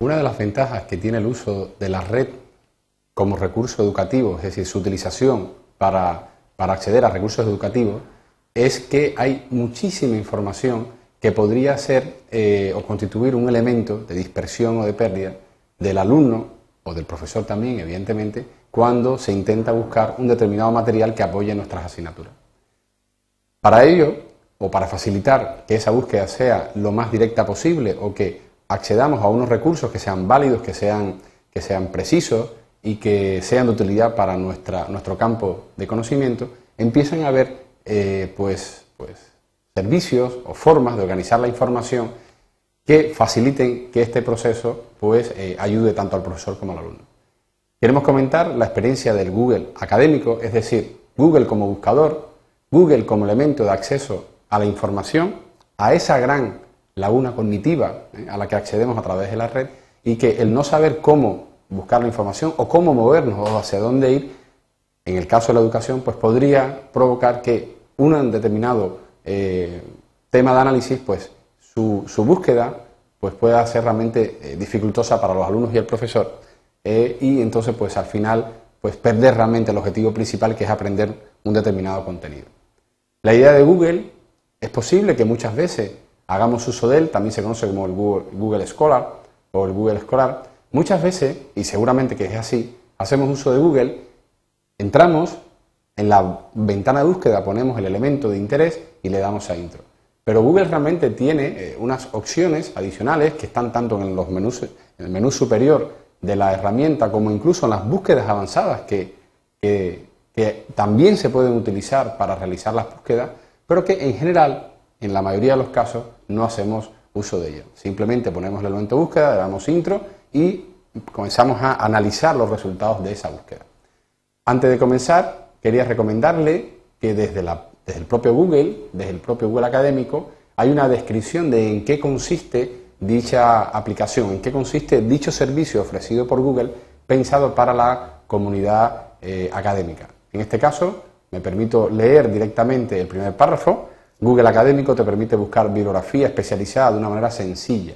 Una de las ventajas que tiene el uso de la red como recurso educativo, es decir, su utilización para, acceder a recursos educativos, es que hay muchísima información que podría ser eh, o constituir un elemento de dispersión o de pérdida del alumno o del profesor también, evidentemente, cuando se intenta buscar un determinado material que apoye nuestras asignaturas. Para ello, o para facilitar que esa búsqueda sea lo más directa posible o que accedamos a unos recursos que sean válidos, que sean, que sean precisos y que sean de utilidad para nuestra, nuestro campo de conocimiento, empiezan a haber eh, pues, pues, servicios o formas de organizar la información que faciliten que este proceso pues, eh, ayude tanto al profesor como al alumno. Queremos comentar la experiencia del Google académico, es decir, Google como buscador, Google como elemento de acceso a la información, a esa gran laguna cognitiva eh, a la que accedemos a través de la red y que el no saber cómo buscar la información o cómo movernos o hacia dónde ir, en el caso de la educación, pues podría provocar que un determinado eh, tema de análisis, pues su, búsqueda pues pueda ser realmente eh, dificultosa para los alumnos y el profesor y entonces pues al final pues perder realmente el objetivo principal que es aprender un determinado contenido. La idea de Google es posible que muchas veces hagamos uso de él, también se conoce como el Google, Scholar o el Google Scholar. Muchas veces, y seguramente que es así, hacemos uso de Google, entramos en la ventana de búsqueda, ponemos el elemento de interés y le damos a intro. Pero Google realmente tiene eh, unas opciones adicionales que están tanto en, los menús, en el menú superior de la herramienta como incluso en las búsquedas avanzadas que, que también se pueden utilizar para realizar las búsquedas, pero que en general en la mayoría de los casos no hacemos uso de ello. Simplemente ponemos el elemento de búsqueda, le damos intro y comenzamos a analizar los resultados de esa búsqueda. Antes de comenzar, quería recomendarle que desde, el propio Google, desde el propio Google académico, hay una descripción de en qué consiste dicha aplicación, en qué consiste dicho servicio ofrecido por Google pensado para la comunidad eh, académica. En este caso, me permito leer directamente el primer párrafo Google Académico te permite buscar bibliografía especializada de una manera sencilla.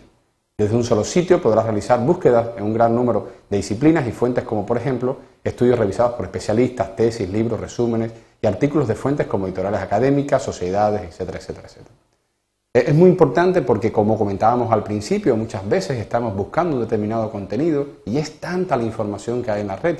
Desde un solo sitio podrás realizar búsquedas en un gran número de disciplinas y fuentes como por ejemplo estudios revisados por especialistas, tesis, libros, resúmenes y artículos de fuentes como editoriales académicas, sociedades, etcétera, etcétera, etcétera. Es muy importante porque, como comentábamos al principio, muchas veces estamos buscando un determinado contenido y es tanta la información que hay en la red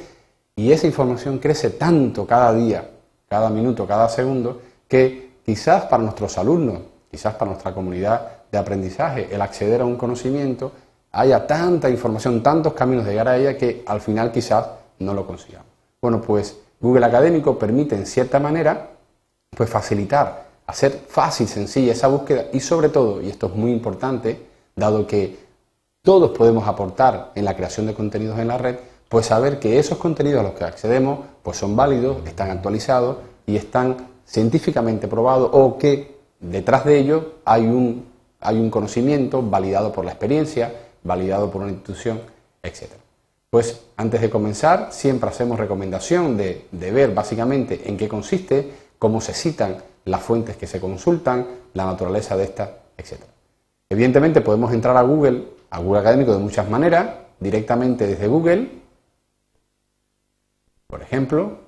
y esa información crece tanto cada día, cada minuto, cada segundo, que quizás para nuestros alumnos, quizás para nuestra comunidad de aprendizaje, el acceder a un conocimiento, haya tanta información, tantos caminos de llegar a ella que al final quizás no lo consigamos. Bueno, pues Google Académico permite en cierta manera pues facilitar, hacer fácil, sencilla esa búsqueda y sobre todo, y esto es muy importante, dado que todos podemos aportar en la creación de contenidos en la red, pues saber que esos contenidos a los que accedemos pues son válidos, están actualizados y están científicamente probado o que detrás de ello hay un, hay un conocimiento validado por la experiencia, validado por una institución, etc. Pues antes de comenzar, siempre hacemos recomendación de, de ver básicamente en qué consiste, cómo se citan las fuentes que se consultan, la naturaleza de estas, etc. Evidentemente podemos entrar a Google, a Google Académico de muchas maneras, directamente desde Google. Por ejemplo,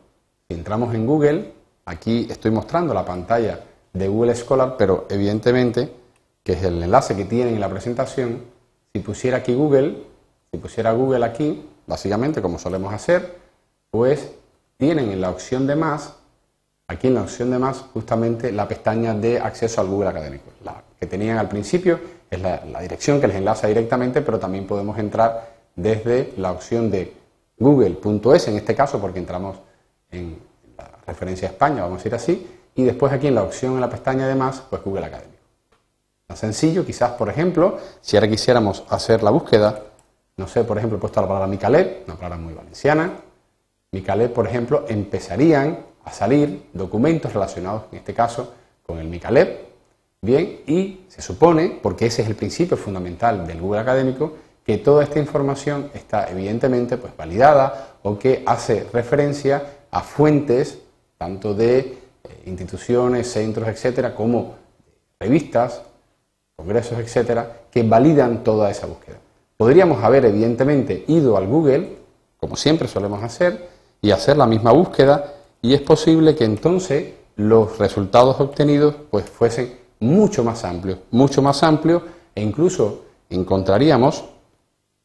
si entramos en Google, Aquí estoy mostrando la pantalla de Google Scholar, pero evidentemente, que es el enlace que tienen en la presentación, si pusiera aquí Google, si pusiera Google aquí, básicamente como solemos hacer, pues tienen en la opción de más, aquí en la opción de más, justamente la pestaña de acceso al Google Académico. La que tenían al principio es la, la dirección que les enlaza directamente, pero también podemos entrar desde la opción de google.es, en este caso porque entramos en, referencia a España, vamos a ir así, y después aquí en la opción en la pestaña de más, pues Google Académico. Más sencillo, quizás, por ejemplo, si ahora quisiéramos hacer la búsqueda, no sé, por ejemplo, he puesto la palabra Micalet, una palabra muy valenciana, Micalet, por ejemplo, empezarían a salir documentos relacionados, en este caso, con el Micalet, bien, y se supone, porque ese es el principio fundamental del Google Académico, que toda esta información está evidentemente pues, validada o que hace referencia a fuentes tanto de eh, instituciones, centros, etcétera, como revistas, congresos, etcétera, que validan toda esa búsqueda. Podríamos haber, evidentemente, ido al Google, como siempre solemos hacer, y hacer la misma búsqueda, y es posible que entonces los resultados obtenidos pues, fuesen mucho más amplios, mucho más amplios, e incluso encontraríamos,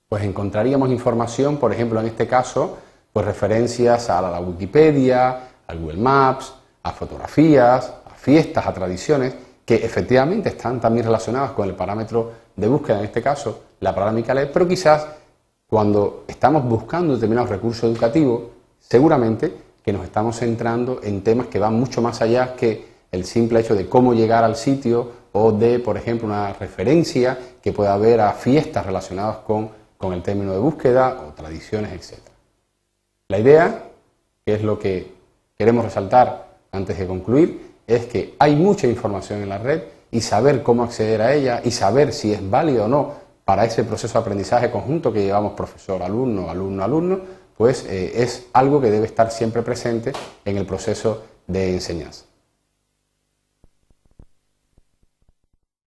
pues encontraríamos información, por ejemplo, en este caso, pues referencias a la Wikipedia, al Google Maps, a fotografías, a fiestas, a tradiciones, que efectivamente están también relacionadas con el parámetro de búsqueda, en este caso la palabra Micalet, pero quizás cuando estamos buscando determinados recursos educativos, seguramente que nos estamos centrando en temas que van mucho más allá que el simple hecho de cómo llegar al sitio o de, por ejemplo, una referencia que pueda haber a fiestas relacionadas con, con el término de búsqueda o tradiciones, etc. La idea, que es lo que queremos resaltar antes de concluir, es que hay mucha información en la red y saber cómo acceder a ella y saber si es válido o no para ese proceso de aprendizaje conjunto que llevamos profesor-alumno, alumno-alumno, pues eh, es algo que debe estar siempre presente en el proceso de enseñanza.